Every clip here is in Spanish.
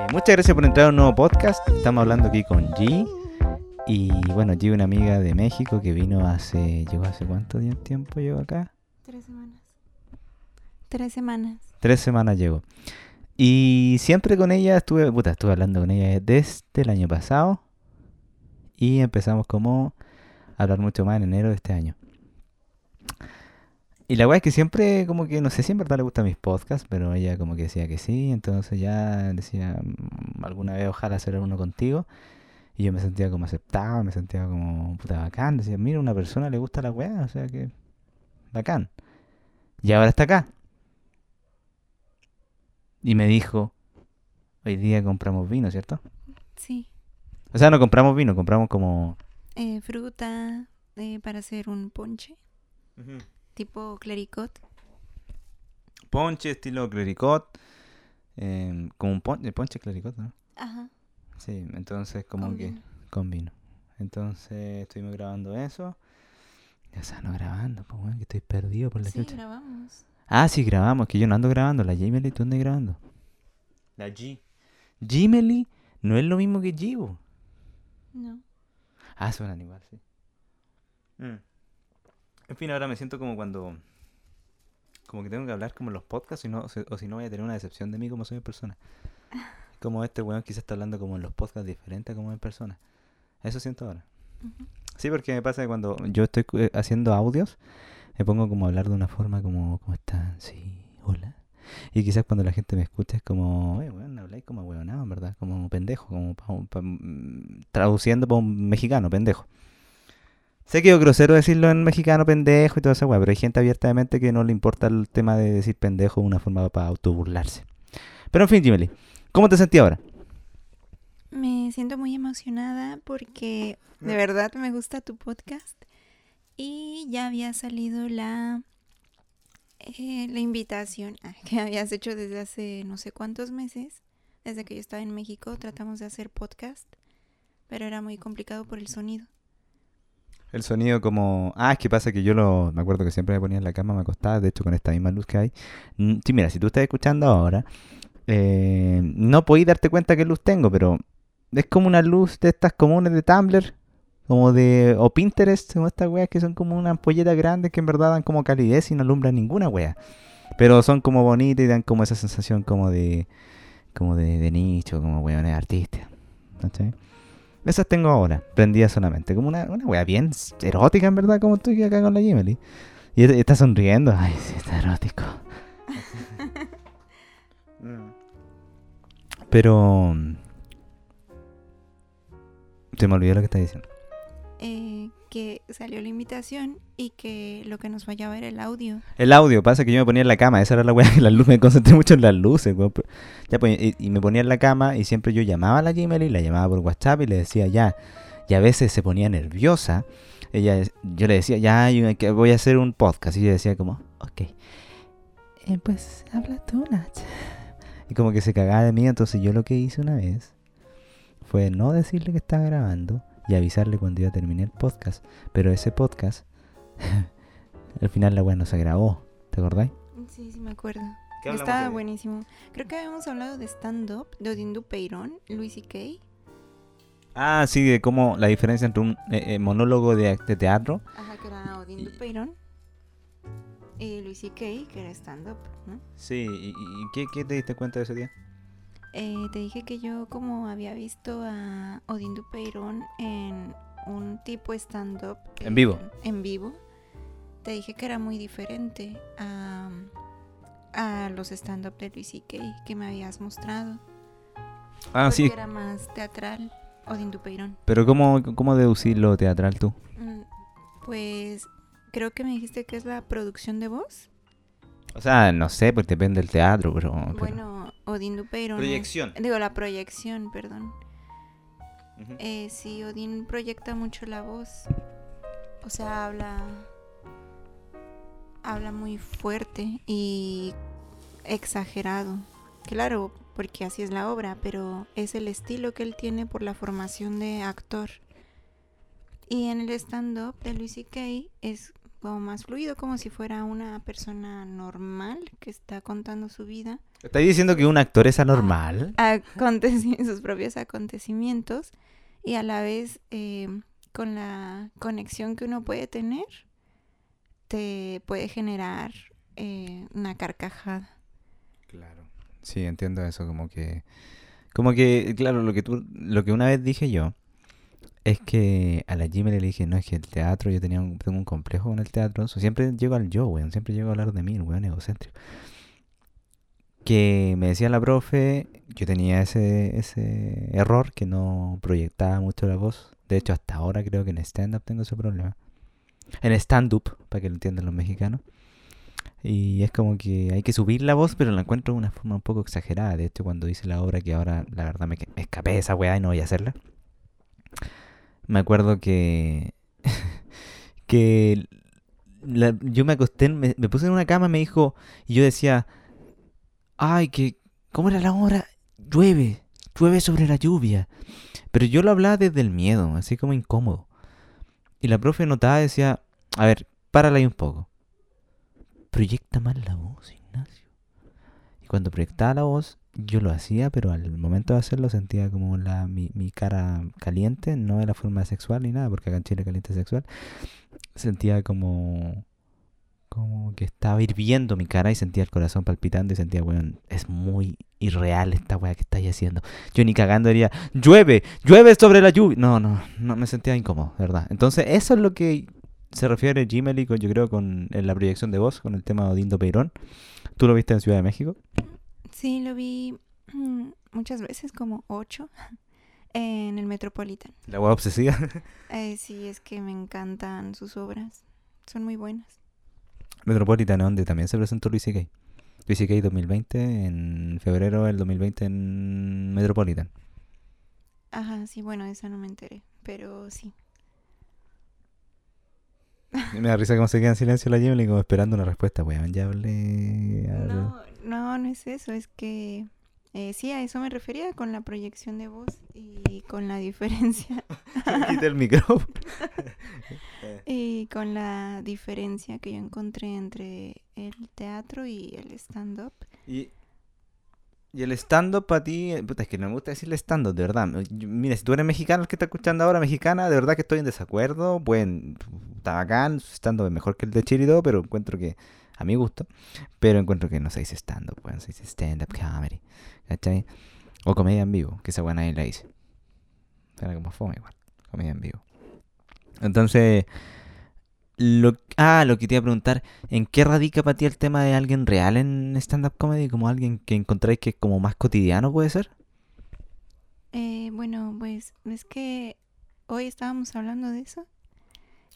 Eh, muchas gracias por entrar a un nuevo podcast. Estamos hablando aquí con G. Y bueno, G, una amiga de México que vino hace. ¿Llegó hace cuánto tiempo llegó acá? Tres semanas. Tres semanas. Tres semanas llegó. Y siempre con ella estuve, puta, estuve hablando con ella desde el año pasado. Y empezamos como a hablar mucho más en enero de este año. Y la weá es que siempre, como que, no sé si en verdad le gustan mis podcasts, pero ella como que decía que sí, entonces ya decía, "Mm, alguna vez ojalá hacer uno contigo. Y yo me sentía como aceptado, me sentía como puta bacán. Decía, mira, a una persona le gusta la weá, o sea que bacán. Y ahora está acá. Y me dijo, hoy día compramos vino, ¿cierto? Sí. O sea, no compramos vino, compramos como... Eh, fruta eh, para hacer un ponche. Tipo clericot. Ponche estilo clericot. eh, como un ponche, ponche clericot, ¿no? Ajá. Sí, entonces como con que vino. con vino. Entonces estuvimos grabando eso. Ya se no grabando, pues bueno, que estoy perdido por la Sí, chucha. grabamos. Ah, sí, grabamos, que yo no ando grabando. La Gmail, ¿tú andas grabando? La G. Gmail no es lo mismo que Givo. No. Ah, suenan igual, sí. Mm. En fin, ahora me siento como cuando... Como que tengo que hablar como en los podcasts, y no- o si- no voy a tener una decepción de mí como soy en persona. Como este weón quizás está hablando como en los podcasts diferente a como en persona. Eso siento ahora. Sí, porque me pasa que cuando yo estoy eh, haciendo audios, me pongo como a hablar de una forma como, ¿cómo están? Sí, hola. Y quizás cuando la gente me escucha es como, oye, bueno, habláis como huevonado, en verdad, como pendejo, como pa un- pa- traduciendo para un mexicano, pendejo. Sé que es grosero decirlo en mexicano, pendejo y todo eso, pero hay gente abiertamente que no le importa el tema de decir pendejo de una forma para autoburlarse. Pero en fin, Jimmy, ¿cómo te sentí ahora? Me siento muy emocionada porque de verdad me gusta tu podcast. Y ya había salido la, eh, la invitación ah, que habías hecho desde hace no sé cuántos meses. Desde que yo estaba en México tratamos de hacer podcast, pero era muy complicado por el sonido. El sonido como... Ah, es que pasa que yo lo... Me acuerdo que siempre me ponía en la cama, me acostaba, de hecho con esta misma luz que hay. Mm, Sí, mira, si tú estás escuchando ahora, eh, no podéis darte cuenta qué luz tengo, pero es como una luz de estas comunes de Tumblr, como de... o Pinterest, como estas weas que son como unas ampolletas grandes que en verdad dan como calidez y no alumbran ninguna wea. Pero son como bonitas y dan como esa sensación como de... como de, nicho, como weones artistas. ¿cachai? Esas tengo ahora, prendidas solamente. Como una, una wea bien erótica, en verdad, como estoy acá con la Jimmy. Y est- está sonriendo. Ay, sí, está erótico. Pero... mm, Se me olvidó lo que estaba diciendo. Eh, que salió la invitación y que lo que nos fallaba era el audio. El audio, pasa que yo me ponía en la cama, esa era la weá que la luz, me concentré mucho en las luces, Ya, pues, y, y me ponía en la cama y siempre yo llamaba a la Gmail y la llamaba por WhatsApp y le decía ya. Y a veces se ponía nerviosa. Ella, yo le decía, ya, yo que voy a hacer un podcast. Y ella decía como, ok. "Eh, pues habla tú, Nach. Y como que se cagaba de mí, entonces yo lo que hice una vez fue no decirle que estaba grabando y avisarle cuando iba a terminar el podcast. Pero ese podcast, al final la weá no se grabó. ¿Te acordáis? Sí, sí me acuerdo. ¿Qué hablamos Estaba de- buenísimo. Creo que habíamos hablado de stand-up, de Odindu Peirón, Luis y Kay. Ah, sí, de cómo la diferencia entre un eh, eh, monólogo de, de teatro. Ajá, que era Odindu Peirón. Y Luis y Kay, que era stand-up, ¿no? Sí, ¿y, y- y qué, qué te diste cuenta de ese día? Eh, te dije que yo como había visto a Odindu Peirón en un tipo stand-up. En vivo. En vivo. Te dije que era muy diferente a, a los stand-up de Luis Kay que me habías mostrado. Ah, porque sí, era más teatral, Odindu Peirón. pero ¿cómo, ¿cómo deducir lo teatral tú? Mm, Pues creo que me dijiste que es la producción de voz. O sea, no sé, pues depende del teatro, pero... pero- Bueno, Odín Dupeirón. es- Proyección. digo, la proyección, perdón. Eh, sí, Odín proyecta mucho la voz. O sea, habla. Habla muy fuerte y exagerado. Claro, porque así es la obra, pero es el estilo que él tiene por la formación de actor. Y en el stand-up de Luis C.K. es como más fluido, como si fuera una persona normal que está contando su vida. ¿Estás diciendo que un actor es anormal? Aconteci- sus propios acontecimientos y a la vez eh, con la conexión que uno puede tener, te puede generar eh, una carcajada. Claro. Sí, entiendo eso, como que... Como que, claro, lo que tú, lo que una vez dije yo, es que a la Jimmy le dije, no, es que el teatro, yo tenía un, tengo un complejo con el teatro, siempre llego al yo, weón, siempre llego a hablar de mí, weón egocéntrico. Que me decía la profe, yo tenía ese, ese error que no proyectaba mucho la voz. De hecho, hasta ahora creo que en stand-up tengo ese problema. En stand-up, para que lo entiendan los mexicanos. Y es como que hay que subir la voz, pero la encuentro de una forma un poco exagerada. De hecho, cuando hice la obra, que ahora la verdad me, me escapé de esa weá y no voy a hacerla. Me acuerdo que. que. yo me acosté, me, me puse en una cama, me dijo. Y yo decía. Ay, que. ¿Cómo era la hora? Llueve. Llueve sobre la lluvia. Pero yo lo hablaba desde el miedo, así como incómodo. Y la profe notaba, decía. A ver, párala ahí un poco. Proyecta más la voz, Ignacio. Y cuando proyectaba la voz, yo lo hacía, pero al momento de hacerlo sentía como la, mi, mi cara caliente, no de la forma sexual ni nada, porque acá en Chile caliente sexual. Sentía como, como que estaba hirviendo mi cara y sentía el corazón palpitando y sentía, weón, es muy irreal esta weá que estáis haciendo. Yo ni cagando diría, llueve, llueve sobre la lluvia. No, no, no me sentía incómodo, ¿verdad? Entonces, eso es lo que se refiere Gmail yo creo con la proyección de voz, con el tema de Odindo Peirón. ¿Tú lo viste en Ciudad de México? Sí, lo vi muchas veces, como ocho, en el Metropolitan. La weá obsesiva. Eh, sí, es que me encantan sus obras. Son muy buenas. Metropolitan, donde también se presentó Luis C.K. Luis C.K. 2020, en febrero del 2020 en Metropolitan. Ajá, sí, bueno, esa no me enteré, pero sí. Me da risa cómo se queda en silencio la Gimli, como esperando una respuesta. Weón, ya hablé. hablé. No, no, no es eso, es que eh, sí, a eso me refería con la proyección de voz y con la diferencia Quité el micrófono. y con la diferencia que yo encontré entre el teatro y el stand-up. Y, y el stand-up para ti, eh, puta, es que no me gusta decirle stand-up, de verdad. Mira, si tú eres mexicano, el que está escuchando ahora, mexicana, de verdad que estoy en desacuerdo. Buen, está bacán, su stand-up es mejor que el de todo, pero encuentro que, a mi gusto, pero encuentro que no se dice stand-up, weón, se dice stand-up comedy, ¿cachai? O comedia en vivo, que esa buena nadie la dice. Era como fome igual, comedia en vivo. Entonces, lo, ah, lo que te iba a preguntar, ¿en qué radica para ti el tema de alguien real en stand-up comedy? Como alguien que encontráis que es como más cotidiano, ¿puede ser? Eh, bueno, pues es que hoy estábamos hablando de eso.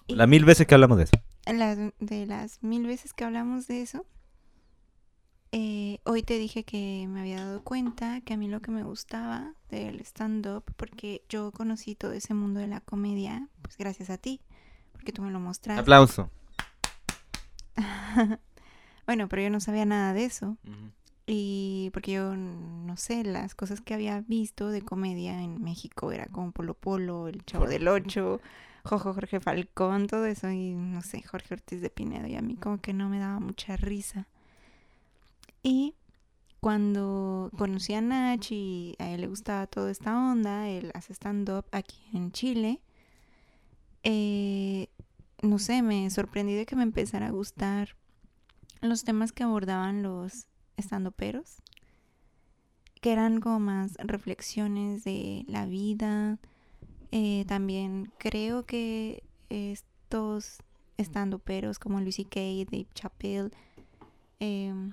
Las mil veces que hablamos de eso. Las- de las mil veces que hablamos de eso, eh, hoy te dije que me había dado cuenta que a mí lo que me gustaba del stand-up, porque yo conocí todo ese mundo de la comedia, pues gracias a ti, porque tú me lo mostraste. Aplauso. bueno, pero yo no sabía nada de eso. Y porque yo, no sé, las cosas que había visto de comedia en México era como Polo Polo, El Chavo del Ocho, Jorge Falcón, todo eso. Y no sé, Jorge Ortiz de Pinedo. Y a mí como que no me daba mucha risa. Y cuando conocí a Nach y a él le gustaba toda esta onda, él hace stand-up aquí en Chile. eh, no sé, me sorprendí de que me empezara a gustar los temas que abordaban los estandoperos, que eran como más reflexiones de la vida. Eh, también creo que estos estandoperos como Luis C.K., Dave Chappelle, em,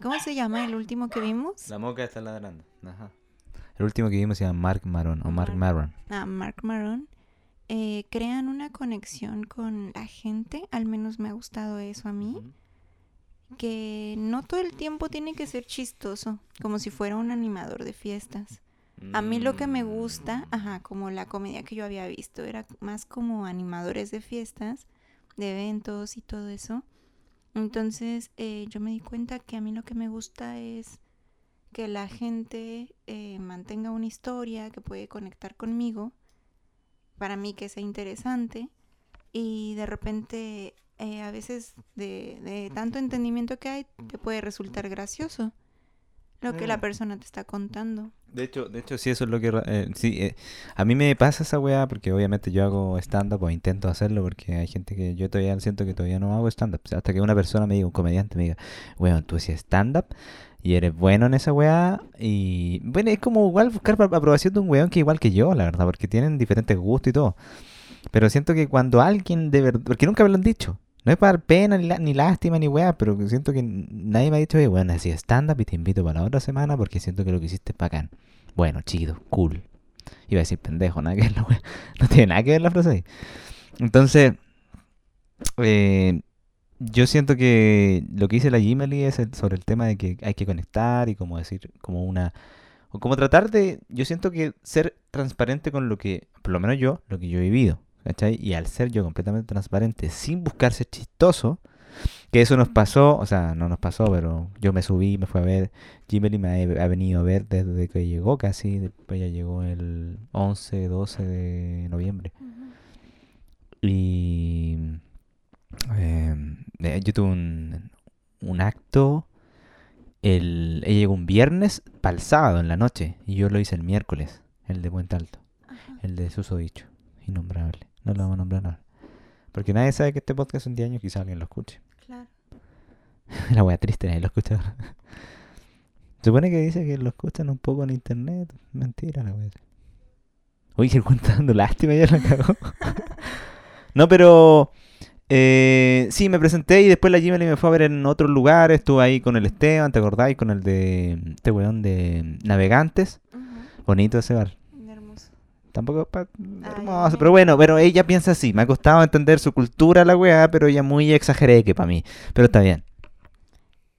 ¿cómo se llama el último que vimos? La moca está ladrando. Ajá. El último que vimos se llama Mark Maron o Mark Mark. Maron. Ah, Mark Maron. eh, crean una conexión con la gente, al menos me ha gustado eso a mí. que no todo el tiempo tiene que ser chistoso, como si fuera un animador de fiestas. A mí lo que me gusta, ajá, como la comedia que yo había visto, era más como animadores de fiestas, de eventos y todo eso. Entonces eh, yo me di cuenta que a mí lo que me gusta es que la gente eh, mantenga una historia que puede conectar conmigo, para mí que sea interesante y de repente eh, a veces de, de tanto entendimiento que hay te puede resultar gracioso lo que la persona te está contando. De hecho, de hecho sí, eso es lo que... eh, sí, eh, a mí me pasa esa weá porque obviamente yo hago stand-up o intento hacerlo porque hay gente que yo todavía siento que todavía no hago stand-up. Hasta que una persona me diga, un comediante me diga, weón, tú hacías stand-up y eres bueno en esa weá. Y bueno, es como igual buscar aprobación de un weón que igual que yo, la verdad, porque tienen diferentes gustos y todo. Pero siento que cuando alguien de verdad... Porque nunca me lo han dicho. No es para pena, ni, la- ni lástima, ni weá, pero siento que nadie me ha dicho, oye, bueno, así stand-up y te invito para la otra semana porque siento que lo que hiciste es bacán. Bueno, chido, cool. Iba a decir pendejo, nada que ver la weá. No tiene nada que ver la frase ahí. Entonces, eh, yo siento que lo que dice la Gimeli es el- sobre el tema de que hay que conectar y como decir, como una... O como tratar de, yo siento que ser transparente con lo que, por lo menos yo, lo que yo he vivido, ¿cachai? Y al ser yo completamente transparente, sin buscar ser chistoso, que eso nos pasó, o sea, no nos pasó, pero yo me subí, me fui a ver, Jimmy me ha, ha venido a ver desde que llegó casi, después ya llegó el 11, 12 de noviembre. Y eh, eh, yo tuve un, un acto, el, ella llegó un viernes para el sábado en la noche, y yo lo hice el miércoles, el de Puente Alto, el de Susodicho, innombrable, no lo vamos a nombrar ahora. Porque nadie sabe que este podcast es un 10 años, quizá alguien lo escuche. Claro. La wea triste, nadie lo escucha ahora. Se supone que dice que lo escuchan un poco en internet. Mentira la wea. Uy, que el cuento dando lástima, ya la cagó. no, pero... eh, sí, me presenté y después la Gmail me fue a ver en otros lugares. Estuve ahí con el Esteban, ¿te acordáis? Con el de... Este weón de Navegantes. Bonito ese bar. Tampoco pa- hermoso, ay. pero bueno, pero ella piensa así. Me ha costado entender su cultura, la weá, pero ella muy exageré que para mí. Pero está bien.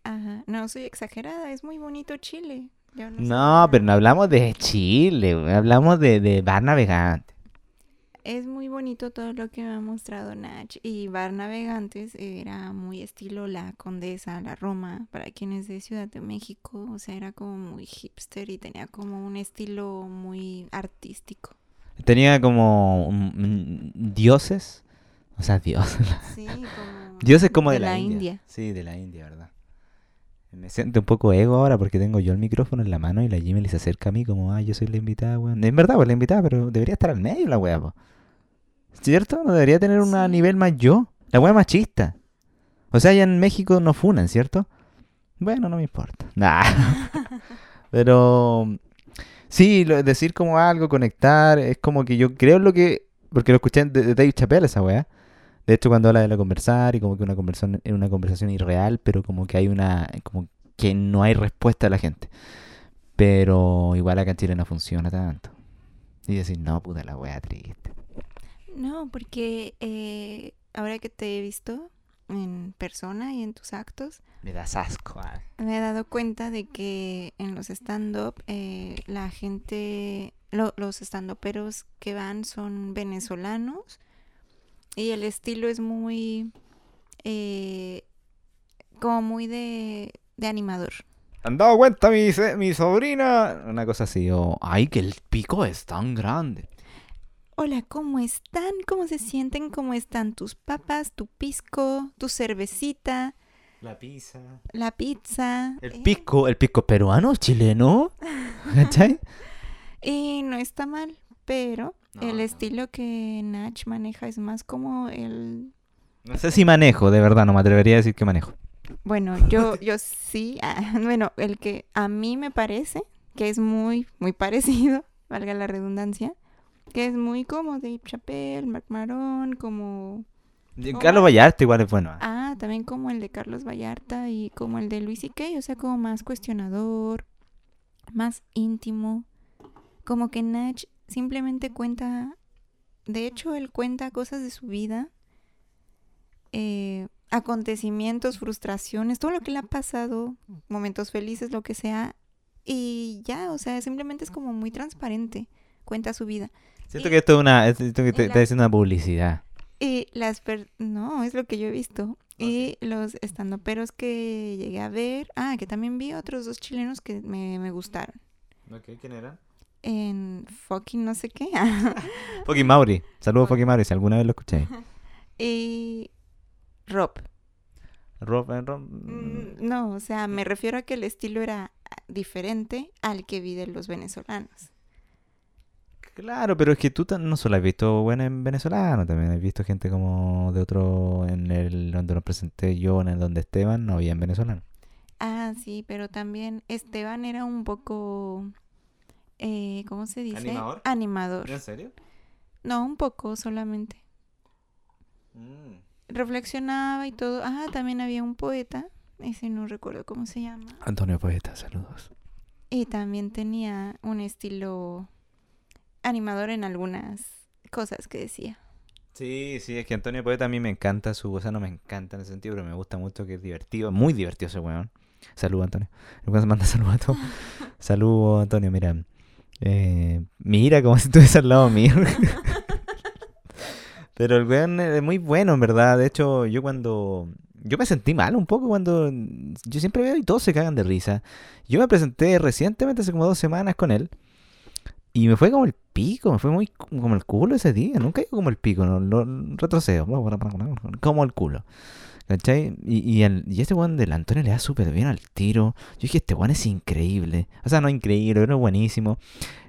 Ajá. No, soy exagerada. Es muy bonito Chile. Yo no, No, pero no hablamos de Chile, hablamos de, de bar navegante. Es muy bonito todo lo que me ha mostrado Nach. Y Bar Navegantes era muy estilo La Condesa, La Roma, para quienes de Ciudad de México. O sea, era como muy hipster y tenía como un estilo muy artístico. Tenía como un- un- dioses, o sea, dioses. Sí, como... Dioses como de, de la, la India. India. Sí, de la India, ¿verdad? Me siento un poco ego ahora porque tengo yo el micrófono en la mano y la Jimmy se acerca a mí como, ah, yo soy la invitada, weón. Es verdad, pues la invitada, pero debería estar al medio la weá. ¿Cierto? ¿No debería tener un Sí. nivel más yo? La weá machista. O sea, allá en México no funan, ¿cierto? Bueno, no me importa. Nah. Pero sí, lo- decir como algo, conectar, es como que yo creo lo que. Porque lo escuché de, de Dave esa weá. De hecho, cuando habla de la conversar y como que una conversación es una conversación irreal, pero como que hay una. como que no hay respuesta a la gente. Pero igual acá en Chile no funciona tanto. Y decir, no, puta la weá triste. No, porque eh, ahora que te he visto en persona y en tus actos, Me das asco. ah. me he dado cuenta de que en los stand-up eh, la gente, lo- los stand-uperos que van son venezolanos y el estilo es muy, eh, como muy de, de animador. ¿Han dado cuenta mi, mi sobrina? Una cosa así, o, ay, que el pico es tan grande. Hola, ¿cómo están? ¿Cómo se sienten? ¿Cómo están tus papas, tu pisco, tu cervecita, La pizza. la pizza? El Eh, pisco, el pisco peruano, chileno. ¿Cachai? Y no está mal, pero No, el no. estilo que Nach maneja es más como el... No sé si manejo, de verdad, no me atrevería a decir que manejo. Bueno, yo, yo sí, ah, bueno, el que a mí me parece que es muy, muy parecido, valga la redundancia, que es muy como Dave Chappelle, Marc Maron, como... ¿Cómo? Carlos Vallarta igual es bueno. Ah, también como el de Carlos Vallarta y como el de Luis C.K., o sea, como más cuestionador, más íntimo. Como que Nach simplemente cuenta, de hecho, él cuenta cosas de su vida, eh, acontecimientos, frustraciones, todo lo que le ha pasado, momentos felices, lo que sea, y ya, o sea, simplemente es como muy transparente, cuenta su vida. Siento y- que esto es una. Siento que te, la- está diciendo una publicidad. Y las per no, es lo que yo he visto. Y los estandoperos que llegué a ver, ah, que también vi otros dos chilenos que me, me gustaron. ¿quién era? En fucking no sé qué. Foki Mauri. Saludos, Foki Mauri, si alguna vez lo escuché. Y Rob. Rob, eh, Rob- Mm, No, o sea, me refiero a que el estilo era diferente al que vi de los venezolanos. Claro, pero es que tú no solo has visto buena en venezolano, también has visto gente como de otro, en el donde nos presenté yo, en el donde Esteban, no había en venezolano. Ah, sí, pero también Esteban era un poco, eh, ¿cómo se dice? ¿Animador? Animador. ¿En serio? No, un poco solamente. Reflexionaba y todo. Ah, también había un poeta, ese no recuerdo cómo se llama. Antonio Poeta, saludos. Y también tenía un estilo animador en algunas cosas que decía. Sí, sí, es que Antonio Poeta a mí me encanta su, o sea, no me encanta en ese sentido, pero me gusta mucho que es divertido, muy divertido ese weón. Saludos, Antonio. Lucas manda saludos a todos. Saludos, Antonio, mira. Eh, mira como si estuviese al lado mío. Pero el weón es muy bueno, en verdad. De hecho, yo cuando... Yo me sentí mal un poco cuando... Yo siempre veo y todos se cagan de risa. Yo me presenté recientemente, hace como dos semanas con él. Y me fue como el pico, me fue muy como el culo ese día. Nunca digo como el pico, no, no retrocedo. Como el culo. ¿Cachai? Y, y, el, y este weón del Antonio le da súper bien al tiro. Yo dije, este weón es increíble. O sea, no increíble, pero buenísimo.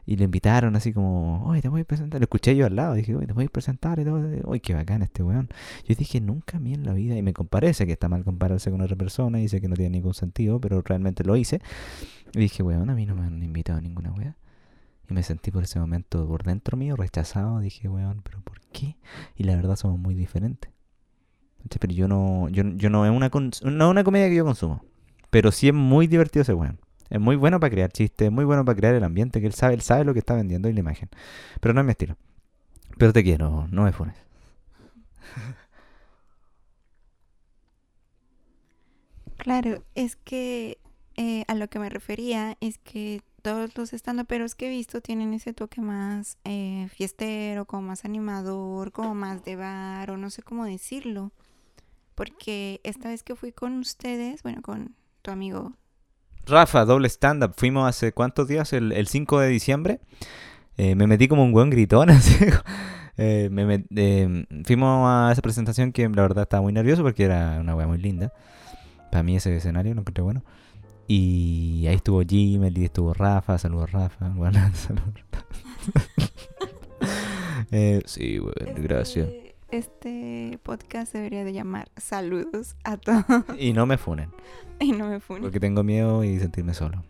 Y le invitaron así como, oye, te voy a presentar. Lo escuché yo al lado, dije, oye, te voy a presentar y todo. Oye, qué bacán este weón. Yo dije, nunca a mí en la vida, y me comparé, sé que está mal compararse con otra persona, y sé que no tiene ningún sentido, pero realmente lo hice. Y dije, weón, a mí no me han invitado ninguna wea. Y me sentí por ese momento por dentro mío rechazado. Dije, weón, pero ¿por qué? Y la verdad somos muy diferentes. Pero yo no, yo, yo no es una no es una comedia que yo consumo. Pero sí es muy divertido ese weón. Es muy bueno para crear chistes, es muy bueno para crear el ambiente que él sabe, él sabe lo que está vendiendo y la imagen. Pero no es mi estilo. Pero te quiero, no me funes. Claro, es que eh, a lo que me refería es que todos los estandoperos que he visto tienen ese toque más eh, fiestero, como más animador, como más de bar, o no sé cómo decirlo. Porque esta vez que fui con ustedes, bueno, con tu amigo, Rafa, doble stand-up. Fuimos hace cuántos días, el, el 5 de diciembre. Eh, me metí como un buen gritón. así. Eh, me met- eh, fuimos a esa presentación que la verdad estaba muy nervioso porque era una wea muy linda. Para mí ese escenario lo encontré bueno. Y ahí estuvo Jimmy, estuvo Rafa, saludos Rafa. Bueno, saludos. eh, sí, bueno, gracias. Este, este podcast debería de llamar Saludos a todos. Y no me funen, y no me funen. porque tengo miedo y sentirme solo.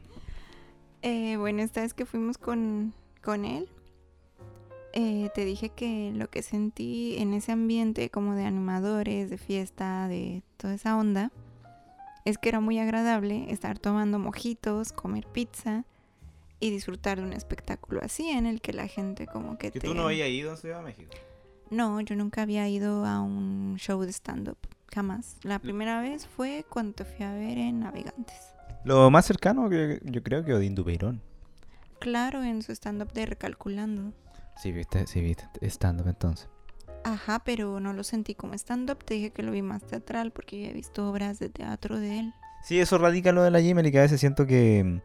Eh, bueno, esta vez que fuimos con, con él, eh, te dije que lo que sentí en ese ambiente como de animadores, de fiesta, de toda esa onda, es que era muy agradable estar tomando mojitos, comer pizza y disfrutar de un espectáculo así en el que la gente como que te... ido en Ciudad de México? No, yo nunca había ido a un show de stand-up, jamás. La primera vez fue cuando te fui a ver en Navegantes. Lo más cercano que yo creo que Odín Dupeirón. Claro, en su stand-up de Recalculando. Sí, viste, sí, viste, stand-up entonces. Ajá, pero no lo sentí como stand-up. Te dije que lo vi más teatral porque ya he visto obras de teatro de él. Sí, eso radica lo de la Jimmy, que a veces siento que,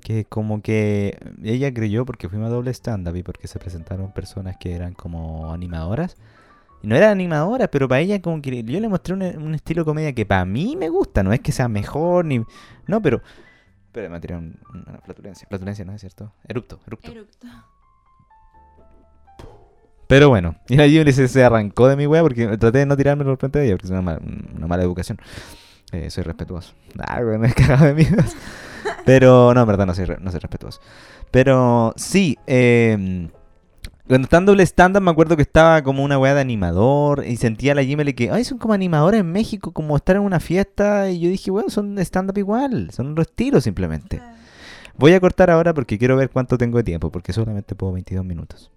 que como que ella creyó porque fuimos a doble stand-up y porque se presentaron personas que eran como animadoras. Y no eran animadoras, pero para ella como que yo le mostré un, un estilo de comedia que para mí me gusta, no es que sea mejor ni... No, pero... Pero me tiré un- una flatulencia. Flatulencia, ¿no es cierto? Erupto, erupto. Eructo. Pero bueno, y la Jimmy se, se arrancó de mi wea porque traté de no tirarme por frente de ella porque es una, mala- una mala educación. Eh, soy respetuoso. Ah, cagado de. Pero no, en verdad no soy, no soy respetuoso. Pero sí, eh, cuando estaba en doble stand-up me acuerdo que estaba como una weá de animador y sentía a la Jimmy que, ay, son como animadores en México, como estar en una fiesta. Y yo dije, bueno, son stand-up igual, son otro estilo simplemente. Voy a cortar ahora porque quiero ver cuánto tengo de tiempo, porque solamente puedo 22 minutos.